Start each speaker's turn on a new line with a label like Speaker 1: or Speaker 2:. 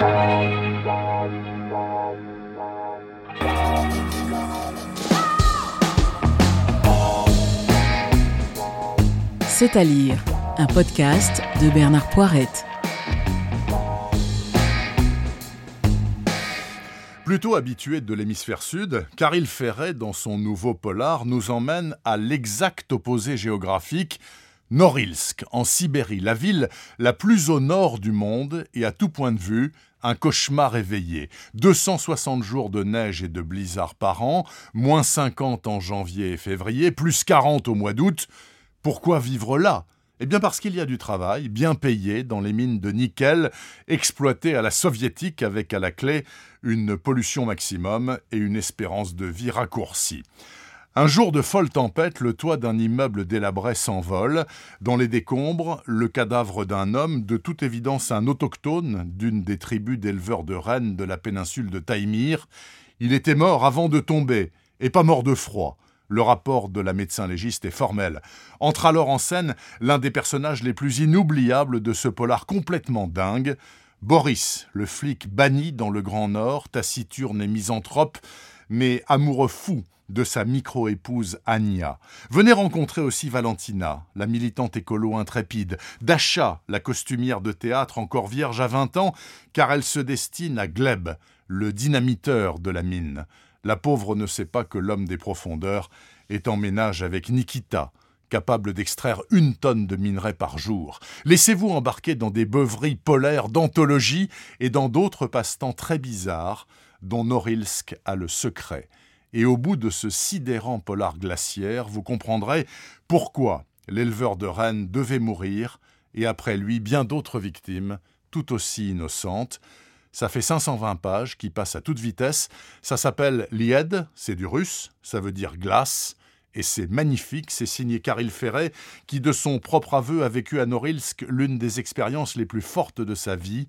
Speaker 1: C'est à lire, un podcast de Bernard Poirette.
Speaker 2: Plutôt habitué de l'hémisphère sud, Caril Ferret, dans son nouveau polar, nous emmène à l'exact opposé géographique, Norilsk, en Sibérie, la ville la plus au nord du monde et à tout point de vue, un cauchemar éveillé. 260 jours de neige et de blizzard par an, moins 50 en janvier et février, plus 40 au mois d'août. Pourquoi vivre là? Eh bien parce qu'il y a du travail, bien payé, dans les mines de nickel, exploitées à la soviétique avec à la clé une pollution maximum et une espérance de vie raccourcie. Un jour de folle tempête, le toit d'un immeuble délabré s'envole. Dans les décombres, le cadavre d'un homme, de toute évidence un autochtone d'une des tribus d'éleveurs de rennes de la péninsule de Taïmir. Il était mort avant de tomber, et pas mort de froid. Le rapport de la médecin légiste est formel. Entre alors en scène l'un des personnages les plus inoubliables de ce polar complètement dingue, Boris, le flic banni dans le Grand Nord, taciturne et misanthrope, mais amoureux fou de sa micro-épouse Anya. Venez rencontrer aussi Valentina, la militante écolo intrépide, Dasha, la costumière de théâtre encore vierge à 20 ans, car elle se destine à Gleb, le dynamiteur de la mine. La pauvre ne sait pas que l'homme des profondeurs est en ménage avec Nikita, capable d'extraire une tonne de minerai par jour. Laissez-vous embarquer dans des beuveries polaires d'anthologie et dans d'autres passe-temps très bizarres dont Norilsk a le secret. Et au bout de ce sidérant polar glaciaire, vous comprendrez pourquoi l'éleveur de rennes devait mourir, et après lui bien d'autres victimes, tout aussi innocentes, ça fait 520 pages qui passent à toute vitesse. Ça s'appelle Lied, c'est du russe, ça veut dire glace. Et c'est magnifique, c'est signé Caril Ferret, qui de son propre aveu a vécu à Norilsk l'une des expériences les plus fortes de sa vie.